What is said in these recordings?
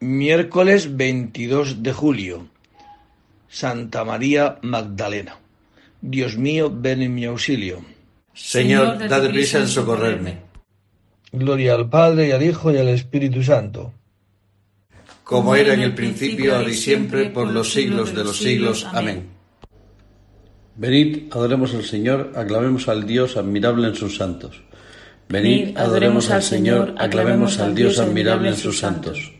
Miércoles 22 de julio. Santa María Magdalena. Dios mío, ven en mi auxilio. Señor, dad prisa en socorrerme. Gloria al Padre y al Hijo y al Espíritu Santo. Como era en el principio, ahora y siempre, por los siglos de los siglos. Amén. Venid, adoremos al Señor, aclamemos al Dios admirable en sus santos. Venid, adoremos al Señor, aclamemos al Dios admirable en sus santos.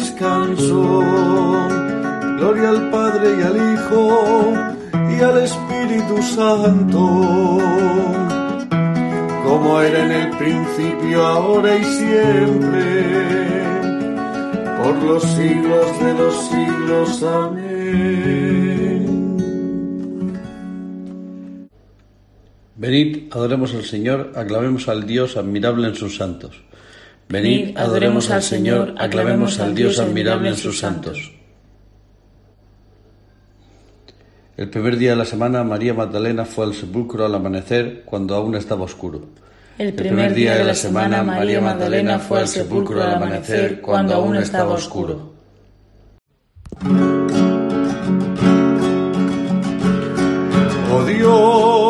descanso. Gloria al Padre y al Hijo y al Espíritu Santo, como era en el principio, ahora y siempre, por los siglos de los siglos. Amén. Venid, adoremos al Señor, aclamemos al Dios admirable en sus santos. Venid, adoremos al Señor, aclamemos al Dios admirable en sus santos. El primer día de la semana, María Magdalena fue al sepulcro al amanecer cuando aún estaba oscuro. El primer día de la semana, María Magdalena fue al sepulcro al amanecer cuando aún estaba oscuro. Oh Dios,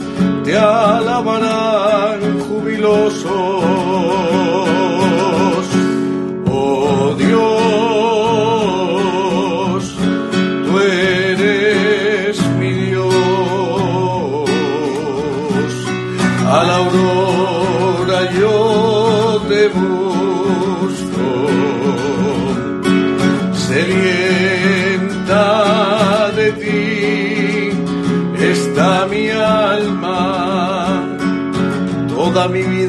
te alabarán jubilosos.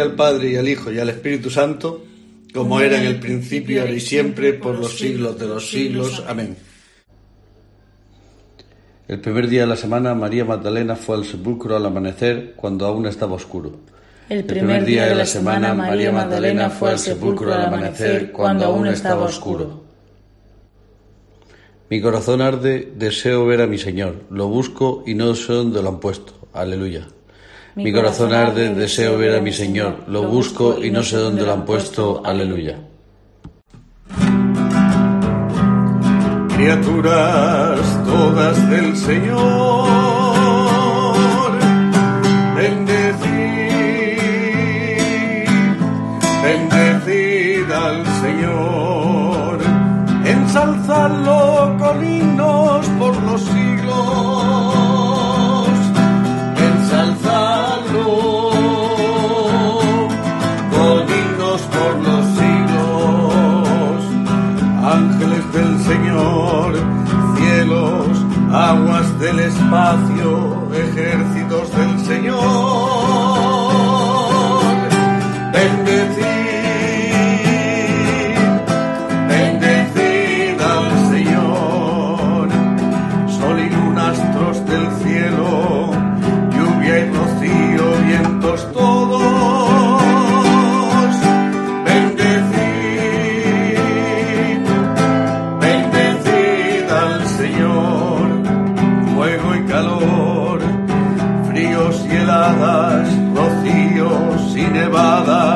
Gloria al Padre y al Hijo y al Espíritu Santo, como era en el principio, ahora y siempre, por los siglos de los siglos. Amén. El primer día de la semana, María Magdalena fue al sepulcro al amanecer, cuando aún estaba oscuro. El primer día de la semana, María Magdalena fue al sepulcro al amanecer, cuando aún estaba oscuro. Mi corazón arde, deseo ver a mi Señor. Lo busco y no sé dónde lo han puesto. Aleluya. Mi corazón arde, deseo ver a mi Señor. Lo busco y no sé dónde lo han puesto. Aleluya. Criaturas todas del Señor, del espacio, y heladas, rocíos y nevadas,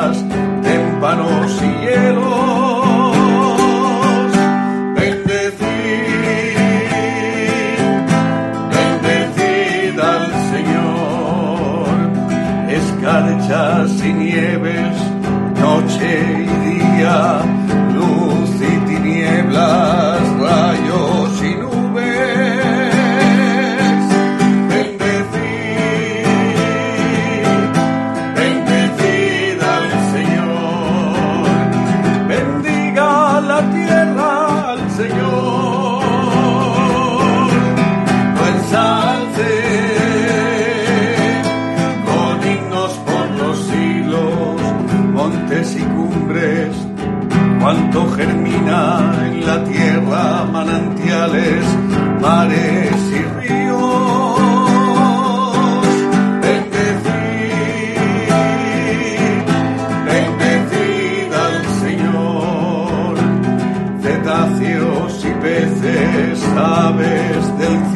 aves del cielo,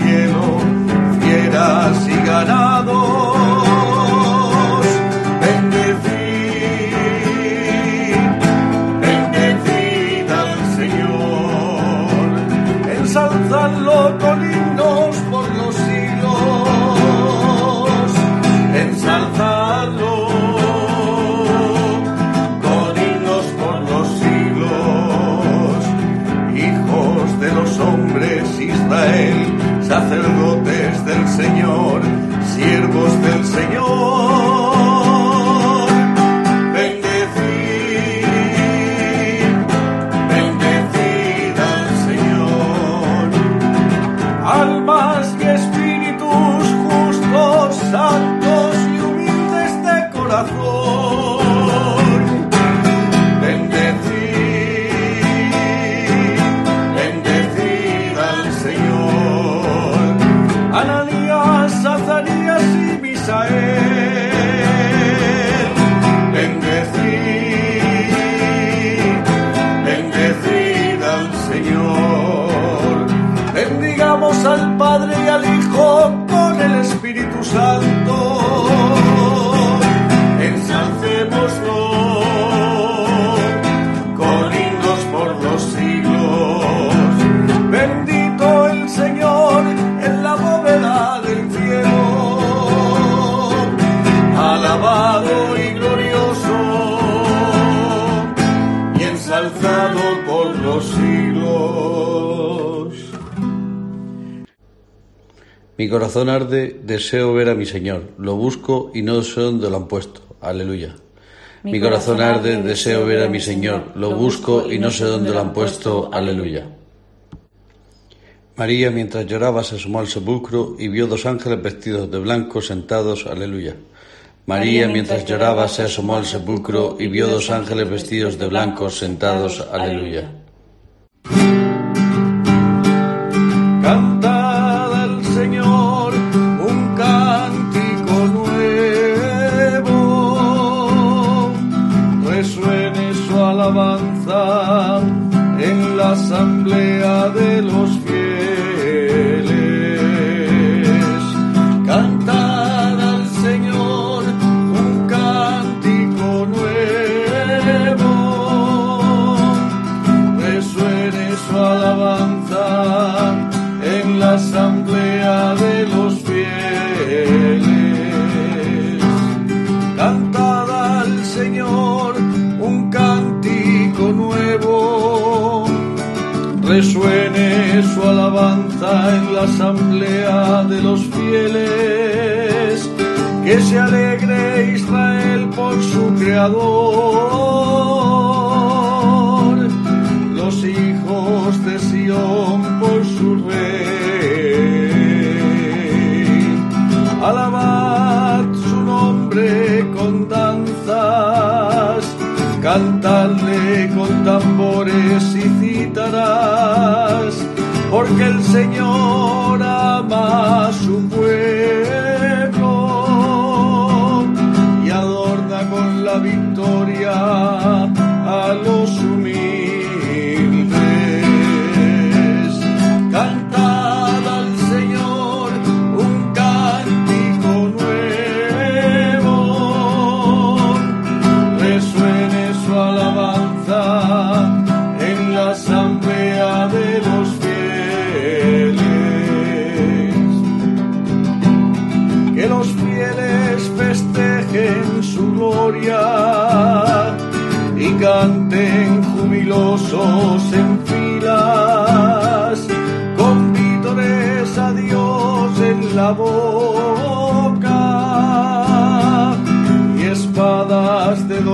Espíritu Mi corazón arde, deseo ver a mi Señor. Lo busco y no sé dónde lo han puesto. Aleluya. Mi corazón arde, deseo ver a mi Señor. Lo busco y no sé dónde lo han puesto. Aleluya. María, mientras lloraba, se asomó al sepulcro y vio dos ángeles vestidos de blanco sentados. Aleluya. María, mientras lloraba, se asomó al sepulcro y vio dos ángeles vestidos de blanco sentados. Aleluya. La asamblea de los fieles. Que se alegre Israel por su creador los hijos de Sión por su rey. Alabad su nombre con danzas, cantadle con tambores porque el Señor ama su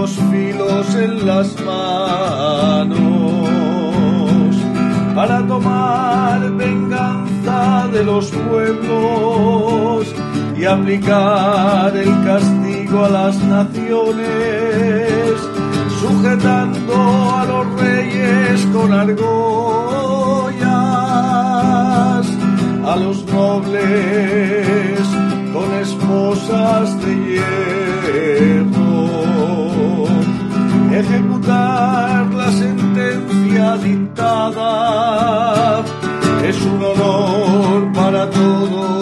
dos filos en las manos para tomar venganza de los pueblos y aplicar el castigo a las naciones, sujetando a los reyes con argollas, a los nobles con esposas de hierro ejecutar la sentencia dictada es un honor para todos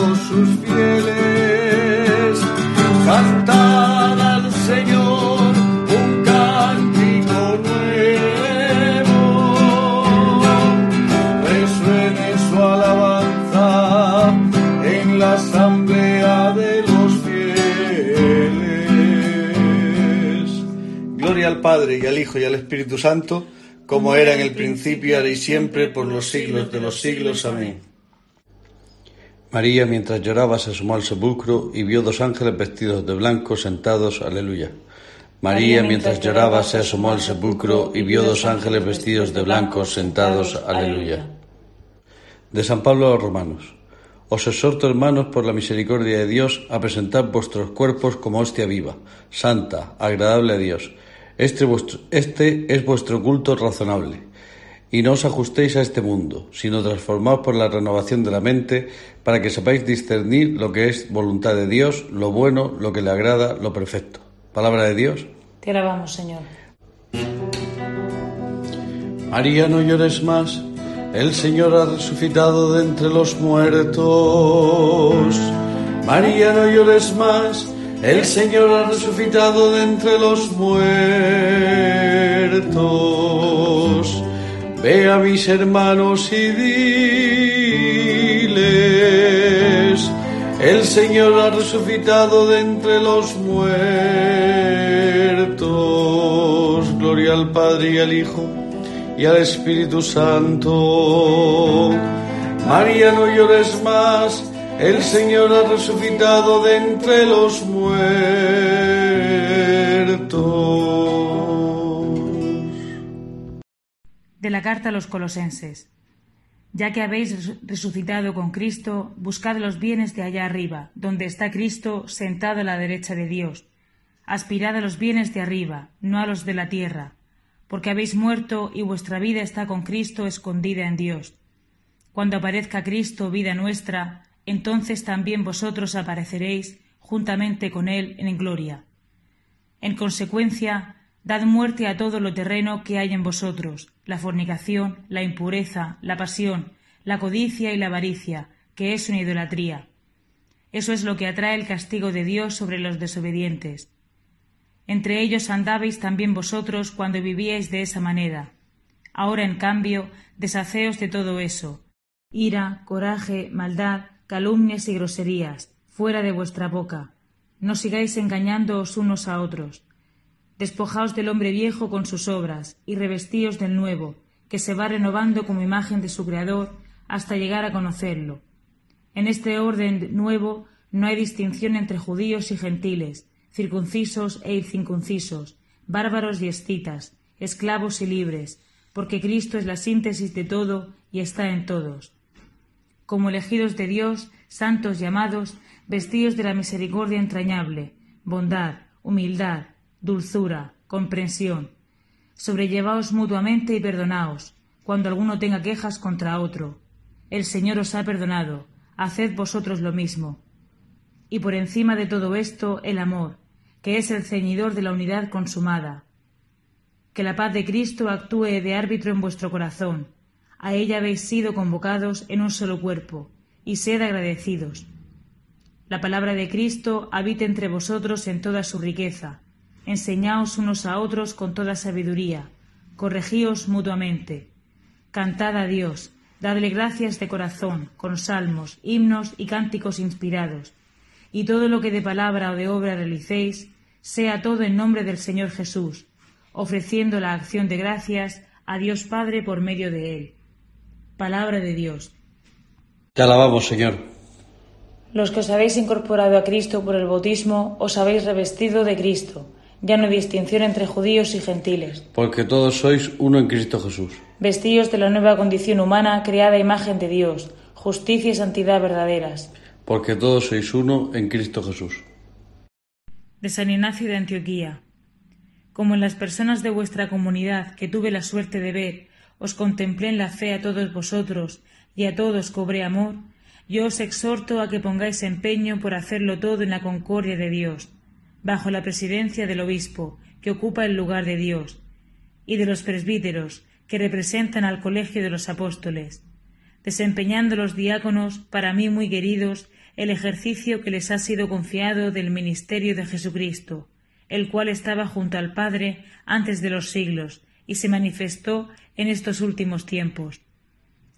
al Padre y al Hijo y al Espíritu Santo, como era en el principio, ahora y siempre, por los siglos de los siglos. Amén. María, mientras lloraba, se asomó al sepulcro y vio dos ángeles vestidos de blanco sentados. Aleluya. María, mientras lloraba, se asomó al sepulcro y vio dos ángeles vestidos de blanco sentados. Aleluya. De San Pablo a los Romanos. Os exhorto, hermanos, por la misericordia de Dios, a presentar vuestros cuerpos como hostia viva, santa, agradable a Dios. Este, vuestro- este es vuestro culto razonable. Y no os ajustéis a este mundo, sino transformaos por la renovación de la mente, para que sepáis discernir lo que es voluntad de Dios, lo bueno, lo que le agrada, lo perfecto. Palabra de Dios. Te alabamos, Señor. María, no llores más. El Señor ha resucitado de entre los muertos. María, no llores más, el Señor ha resucitado de entre los muertos. Ve a mis hermanos y diles, el Señor ha resucitado de entre los muertos. Gloria al Padre y al Hijo y al Espíritu Santo. María, no llores más, el Señor ha resucitado de entre los muertos. De la carta a los colosenses. Ya que habéis resucitado con Cristo, buscad los bienes de allá arriba, donde está Cristo sentado a la derecha de Dios. Aspirad a los bienes de arriba, no a los de la tierra, porque habéis muerto y vuestra vida está con Cristo escondida en Dios. Cuando aparezca Cristo, vida nuestra, entonces también vosotros apareceréis juntamente con Él en gloria. En consecuencia, dad muerte a todo lo terreno que hay en vosotros, la fornicación, la impureza, la pasión, la codicia y la avaricia, que es una idolatría. Eso es lo que atrae el castigo de Dios sobre los desobedientes. Entre ellos andabais también vosotros cuando vivíais de esa manera. Ahora, en cambio, deshaceos de todo eso. Ira, coraje, maldad, calumnias y groserías, fuera de vuestra boca. No sigáis engañándoos unos a otros. Despojaos del hombre viejo con sus obras, y revestíos del nuevo, que se va renovando como imagen de su Creador hasta llegar a conocerlo. En este orden nuevo no hay distinción entre judíos y gentiles, circuncisos e incircuncisos, bárbaros y escitas, esclavos y libres, porque Cristo es la síntesis de todo y está en todos como elegidos de Dios, santos llamados, vestidos de la misericordia entrañable, bondad, humildad, dulzura, comprensión. Sobrellevaos mutuamente y perdonaos, cuando alguno tenga quejas contra otro. El Señor os ha perdonado, haced vosotros lo mismo. Y por encima de todo esto, el amor, que es el ceñidor de la unidad consumada. Que la paz de Cristo actúe de árbitro en vuestro corazón, a ella habéis sido convocados en un solo cuerpo, y sed agradecidos. La palabra de Cristo habite entre vosotros en toda su riqueza. Enseñaos unos a otros con toda sabiduría. Corregíos mutuamente. Cantad a Dios, dadle gracias de corazón, con salmos, himnos y cánticos inspirados. Y todo lo que de palabra o de obra realicéis, sea todo en nombre del Señor Jesús, ofreciendo la acción de gracias a Dios Padre por medio de él Palabra de Dios. Te alabamos, Señor. Los que os habéis incorporado a Cristo por el bautismo, os habéis revestido de Cristo. Ya no hay distinción entre judíos y gentiles. Porque todos sois uno en Cristo Jesús. Vestíos de la nueva condición humana creada a imagen de Dios, justicia y santidad verdaderas. Porque todos sois uno en Cristo Jesús. De San Ignacio de Antioquía. Como en las personas de vuestra comunidad que tuve la suerte de ver, os contemplé en la fe a todos vosotros y a todos cobré amor, yo os exhorto a que pongáis empeño por hacerlo todo en la concordia de Dios, bajo la presidencia del obispo, que ocupa el lugar de Dios, y de los presbíteros, que representan al colegio de los apóstoles, desempeñando los diáconos, para mí muy queridos, el ejercicio que les ha sido confiado del ministerio de Jesucristo, el cual estaba junto al Padre antes de los siglos, y se manifestó en estos últimos tiempos.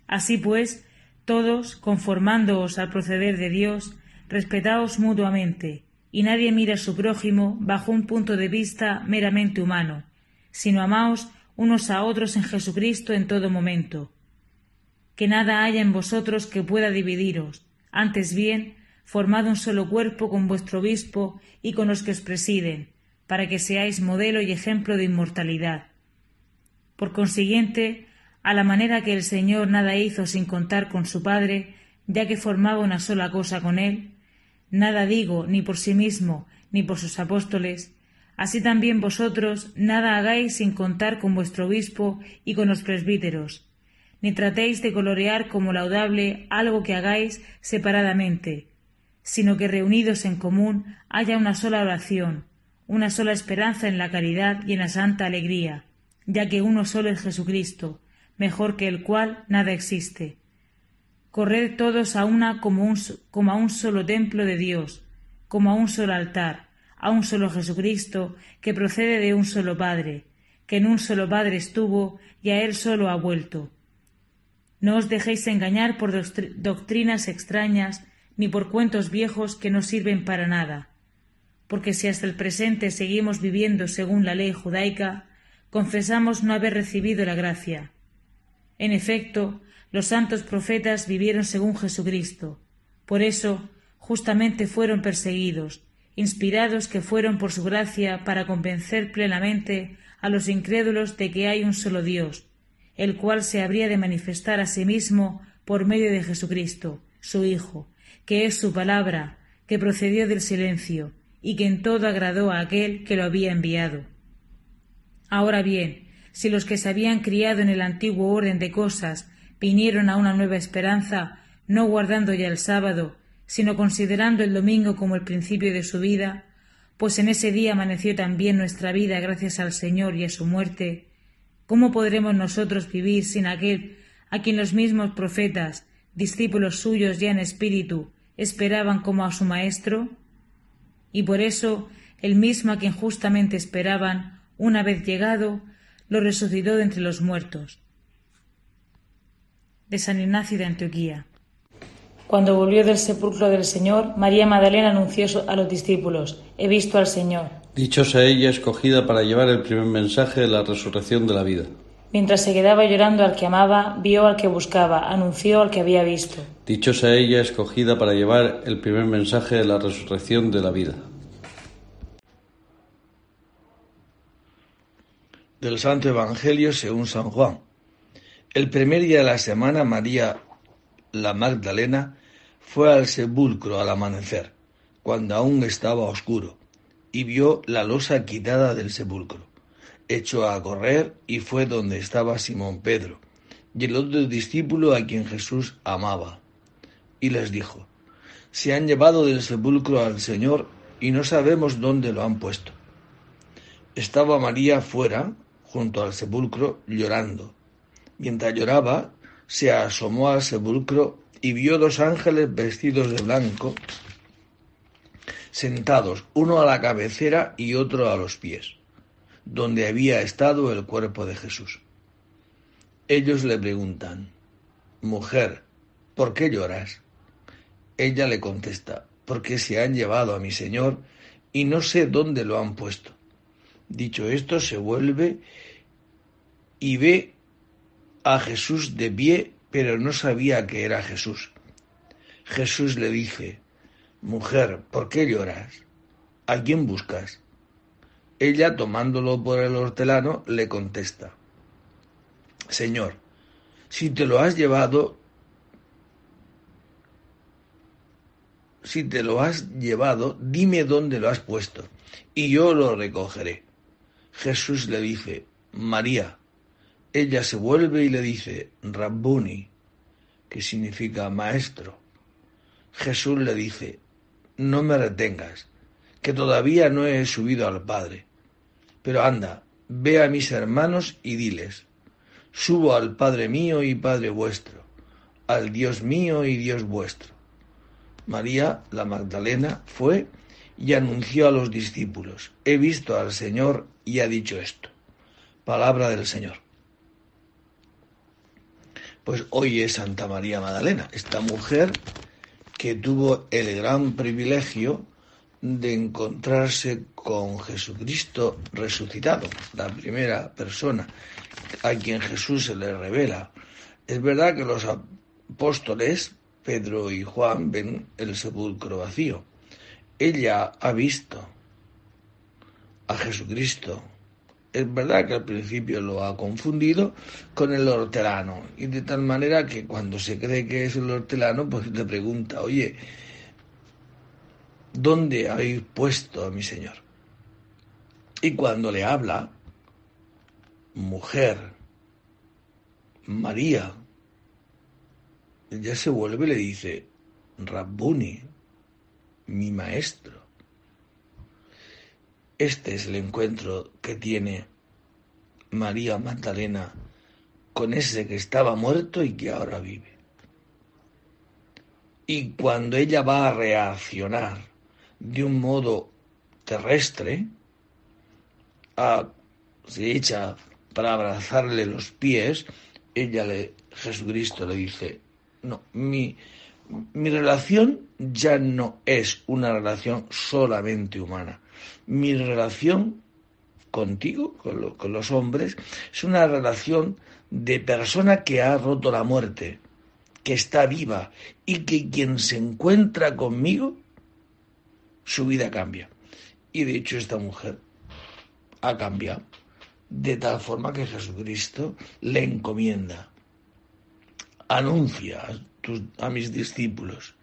Así pues, todos, conformándoos al proceder de Dios, respetaos mutuamente, y nadie mira su prójimo bajo un punto de vista meramente humano, sino amaos unos a otros en Jesucristo en todo momento. Que nada haya en vosotros que pueda dividiros, antes bien, formad un solo cuerpo con vuestro obispo y con los que os presiden, para que seáis modelo y ejemplo de inmortalidad por consiguiente, a la manera que el Señor nada hizo sin contar con su Padre, ya que formaba una sola cosa con él, nada digo ni por sí mismo ni por sus apóstoles, así también vosotros nada hagáis sin contar con vuestro obispo y con los presbíteros, ni tratéis de colorear como laudable algo que hagáis separadamente, sino que reunidos en común haya una sola oración, una sola esperanza en la caridad y en la santa alegría ya que uno solo es Jesucristo, mejor que el cual nada existe. corred todos a una como, un, a un solo templo de Dios, como a un solo altar, a un solo Jesucristo, que procede de un solo Padre, que en un solo Padre estuvo y a él solo ha vuelto. No os dejéis engañar por doctrinas extrañas ni por cuentos viejos que no sirven para nada, porque si hasta el presente seguimos viviendo según la ley judaica, confesamos no haber recibido la gracia. En efecto, los santos profetas vivieron según Jesucristo. Por eso, justamente fueron perseguidos, inspirados que fueron por su gracia para convencer plenamente a los incrédulos de que hay un solo Dios, el cual se habría de manifestar a sí mismo por medio de Jesucristo, su Hijo, que es su palabra, que procedió del silencio, y que en todo agradó a aquel que lo había enviado. Ahora bien, si los que se habían criado en el antiguo orden de cosas vinieron a una nueva esperanza, no guardando ya el sábado, sino considerando el domingo como el principio de su vida, pues en ese día amaneció también nuestra vida gracias al Señor y a su muerte, ¿cómo podremos nosotros vivir sin aquel a quien los mismos profetas, discípulos suyos ya en espíritu, esperaban como a su Maestro? Y por eso el mismo a quien justamente esperaban, una vez llegado, lo resucitó de entre los muertos. De San Ignacio de Antioquía. Cuando volvió del sepulcro del Señor, María Magdalena anunció a los discípulos, He visto al Señor. Dichosa ella escogida para llevar el primer mensaje de la resurrección de la vida. Mientras se quedaba llorando al que amaba, vio al que buscaba, anunció al que había visto. Dichosa ella escogida para llevar el primer mensaje de la resurrección de la vida. Del Santo Evangelio según San Juan. El primer día de la semana, María la Magdalena fue al sepulcro al amanecer, cuando aún estaba oscuro, y vio la losa quitada del sepulcro. Echó a correr y fue donde estaba Simón Pedro y el otro discípulo a quien Jesús amaba. Y les dijo, Se han llevado del sepulcro al Señor y no sabemos dónde lo han puesto. Estaba María fuera, junto al sepulcro, llorando. Mientras lloraba, se asomó al sepulcro y vio dos ángeles vestidos de blanco, sentados, uno a la cabecera y otro a los pies, donde había estado el cuerpo de Jesús. Ellos le preguntan, Mujer, ¿por qué lloras? Ella le contesta, porque se han llevado a mi Señor y no sé dónde lo han puesto. Dicho esto, se vuelve y ve a Jesús de pie, pero no sabía que era Jesús. Jesús le dice, Mujer, ¿por qué lloras? ¿A quién buscas? Ella, tomándolo por el hortelano, le contesta, Señor, si te lo has llevado, si te lo has llevado, dime dónde lo has puesto, y yo lo recogeré. Jesús le dice, María. Ella se vuelve y le dice, Rabbuni, que significa maestro. Jesús le dice, no me retengas, que todavía no he subido al Padre. Pero anda, ve a mis hermanos y diles, subo al Padre mío y Padre vuestro, al Dios mío y Dios vuestro. María, la Magdalena, fue y anunció a los discípulos, he visto al Señor y ha dicho esto. Palabra del Señor pues hoy es Santa María Magdalena, esta mujer que tuvo el gran privilegio de encontrarse con Jesucristo resucitado, la primera persona a quien Jesús se le revela. Es verdad que los apóstoles, Pedro y Juan, ven el sepulcro vacío. Ella ha visto a Jesucristo es verdad que al principio lo ha confundido con el hortelano y de tal manera que cuando se cree que es el hortelano pues le pregunta, oye, ¿dónde habéis puesto a mi Señor? Y cuando le habla, mujer, María, ella se vuelve y le dice, Rabbuni, mi maestro. Este es el encuentro que tiene María Magdalena con ese que estaba muerto y que ahora vive. Y cuando ella va a reaccionar de un modo terrestre, a, se echa para abrazarle los pies, ella le, Jesucristo le dice, no, mi, mi relación ya no es una relación solamente humana. Mi relación contigo, con, los hombres, es una relación de persona que ha roto la muerte, que está viva y que quien se encuentra conmigo, su vida cambia. Y de hecho esta mujer ha cambiado de tal forma que Jesucristo le encomienda. Anuncia a, mis discípulos,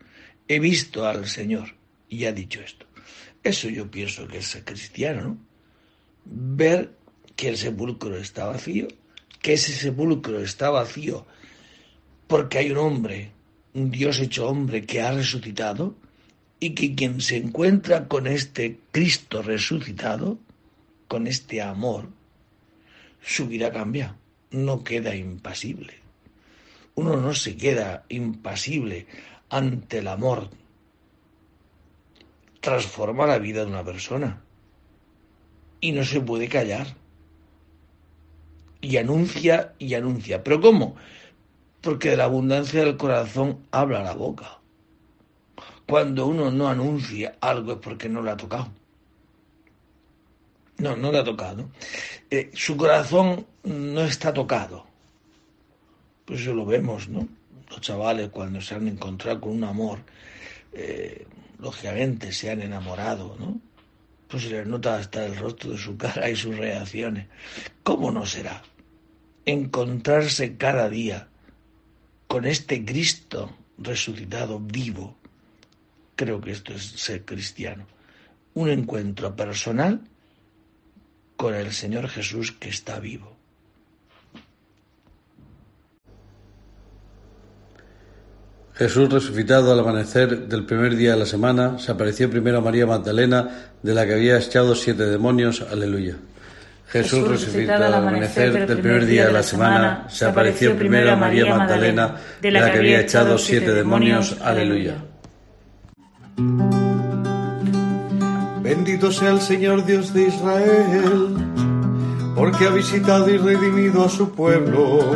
he visto al Señor y ha dicho esto. Eso yo pienso que es cristiano, ¿no? Ver que el sepulcro está vacío, que ese sepulcro está vacío porque hay un hombre, un Dios hecho hombre que ha resucitado y que quien se encuentra con este Cristo resucitado, con este amor, su vida cambia, no queda impasible. Uno no se queda impasible ante el amor. Transforma la vida de una persona y no se puede callar. Y anuncia y anuncia. ¿Pero cómo? Porque de la abundancia del corazón habla la boca. Cuando uno no anuncia algo es porque no lo ha tocado. No, no le ha tocado. Eh, su corazón no está tocado. Pues eso lo vemos, ¿no? Los chavales cuando se han encontrado con un amor, eh, lógicamente se han enamorado, ¿no? Pues se les nota hasta el rostro de su cara y sus reacciones. ¿Cómo no será? Encontrarse cada día con este Cristo resucitado vivo. Creo que esto es ser cristiano. Un encuentro personal con el Señor Jesús que está vivo. Jesús resucitado al amanecer del primer día de la semana, se apareció primero a María Magdalena, de la que había echado siete demonios. Aleluya. Jesús resucitado al amanecer del primer día de la semana, se apareció primero a María Magdalena, de la que había echado siete demonios. Aleluya. Bendito sea el Señor Dios de Israel, porque ha visitado y redimido a su pueblo,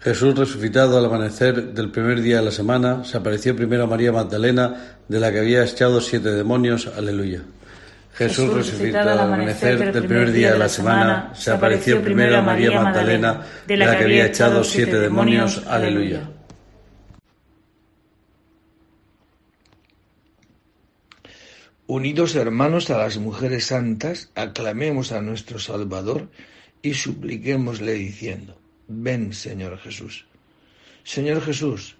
Jesús resucitado al amanecer del primer día de la semana se apareció primero a María Magdalena, de la que había echado siete demonios. Aleluya. Jesús, resucitado al amanecer del primer, día de la semana se apareció primero a María Magdalena, de la que había echado siete demonios. Aleluya. Unidos hermanos a las mujeres santas, aclamemos a nuestro Salvador y supliquémosle diciendo ven Señor Jesús. Señor Jesús,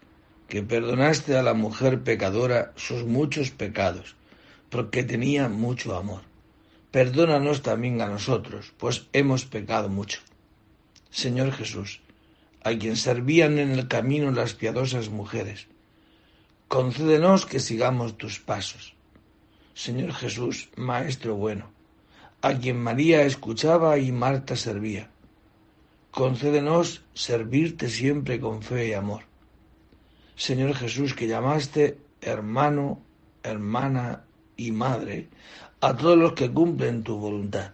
que perdonaste a la mujer pecadora sus muchos pecados, porque tenía mucho amor. Perdónanos también a nosotros, pues hemos pecado mucho. Señor Jesús, a quien servían en el camino las piadosas mujeres, concédenos que sigamos tus pasos Señor Jesús, Maestro bueno, a quien María escuchaba y Marta servía. Concédenos servirte siempre con fe y amor. Señor Jesús, que llamaste hermano, hermana y madre a todos los que cumplen tu voluntad.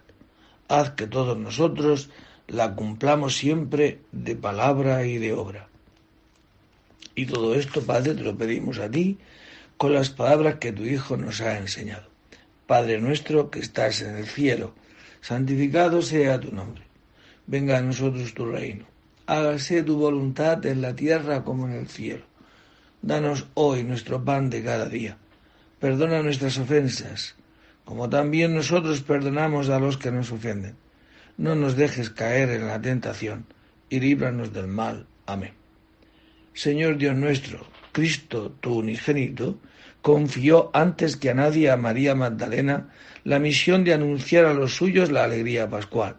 Haz que todos nosotros la cumplamos siempre de palabra y de obra. Y todo esto, Padre, te lo pedimos a ti, con las palabras que tu Hijo nos ha enseñado. Padre nuestro que estás en el cielo, santificado sea tu nombre. Venga a nosotros tu reino. Hágase tu voluntad en la tierra como en el cielo. Danos hoy nuestro pan de cada día. Perdona nuestras ofensas, como también nosotros perdonamos a los que nos ofenden. No nos dejes caer en la tentación, y líbranos del mal. Amén. Señor Dios nuestro, Cristo, tu unigénito, confió antes que a nadie a María Magdalena la misión de anunciar a los suyos la alegría pascual.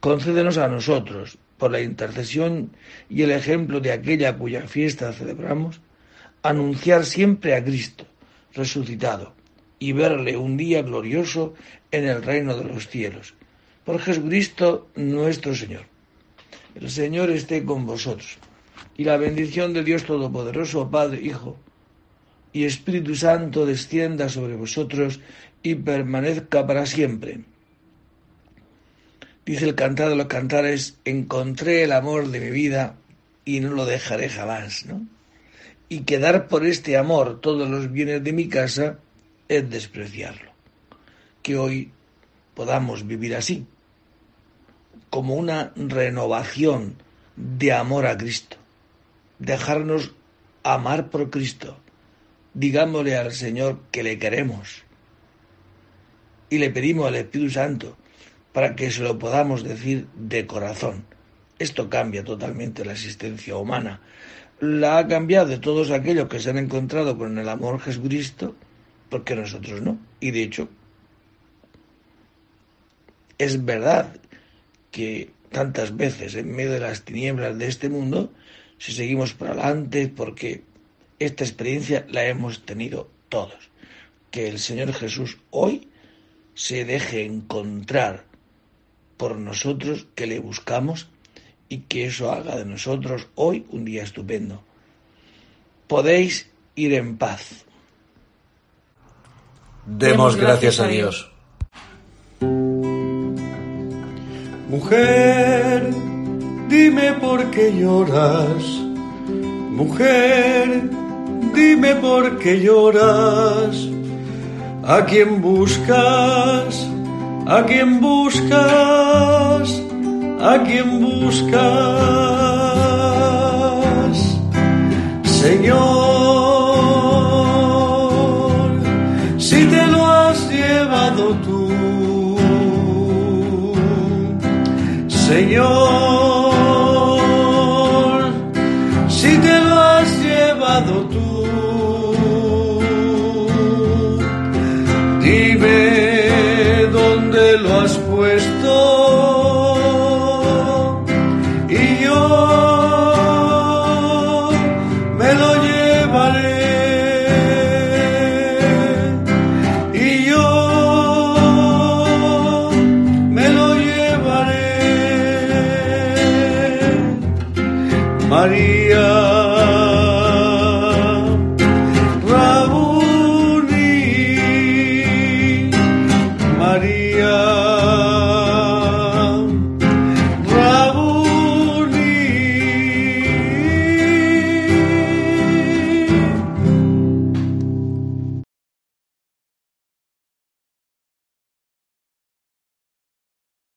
Concédenos a nosotros, por la intercesión y el ejemplo de aquella cuya fiesta celebramos, anunciar siempre a Cristo resucitado y verle un día glorioso en el reino de los cielos. Por Jesucristo nuestro Señor. El Señor esté con vosotros y la bendición de Dios Todopoderoso, Padre, Hijo y Espíritu Santo descienda sobre vosotros y permanezca para siempre. Dice el cantar de los cantares, encontré el amor de mi vida y no lo dejaré jamás, ¿no? Y quedar por este amor todos los bienes de mi casa es despreciarlo. Que hoy podamos vivir así, como una renovación de amor a Cristo dejarnos amar por Cristo. Digámosle al Señor que le queremos. Y le pedimos al Espíritu Santo para que se lo podamos decir de corazón. Esto cambia totalmente la existencia humana. La ha cambiado de todos aquellos que se han encontrado con el amor Jesucristo, porque nosotros no. Y de hecho, es verdad que tantas veces en medio de las tinieblas de este mundo si seguimos para adelante, porque esta experiencia la hemos tenido todos. Que el Señor Jesús hoy se deje encontrar por nosotros, que le buscamos y que eso haga de nosotros hoy un día estupendo. Podéis ir en paz. Demos gracias a Dios. Mujer dime por qué lloras. Mujer, dime por qué lloras. ¿A quién buscas? ¿A quién buscas? ¿A quién buscas? Señor, si te lo has llevado tú, Señor.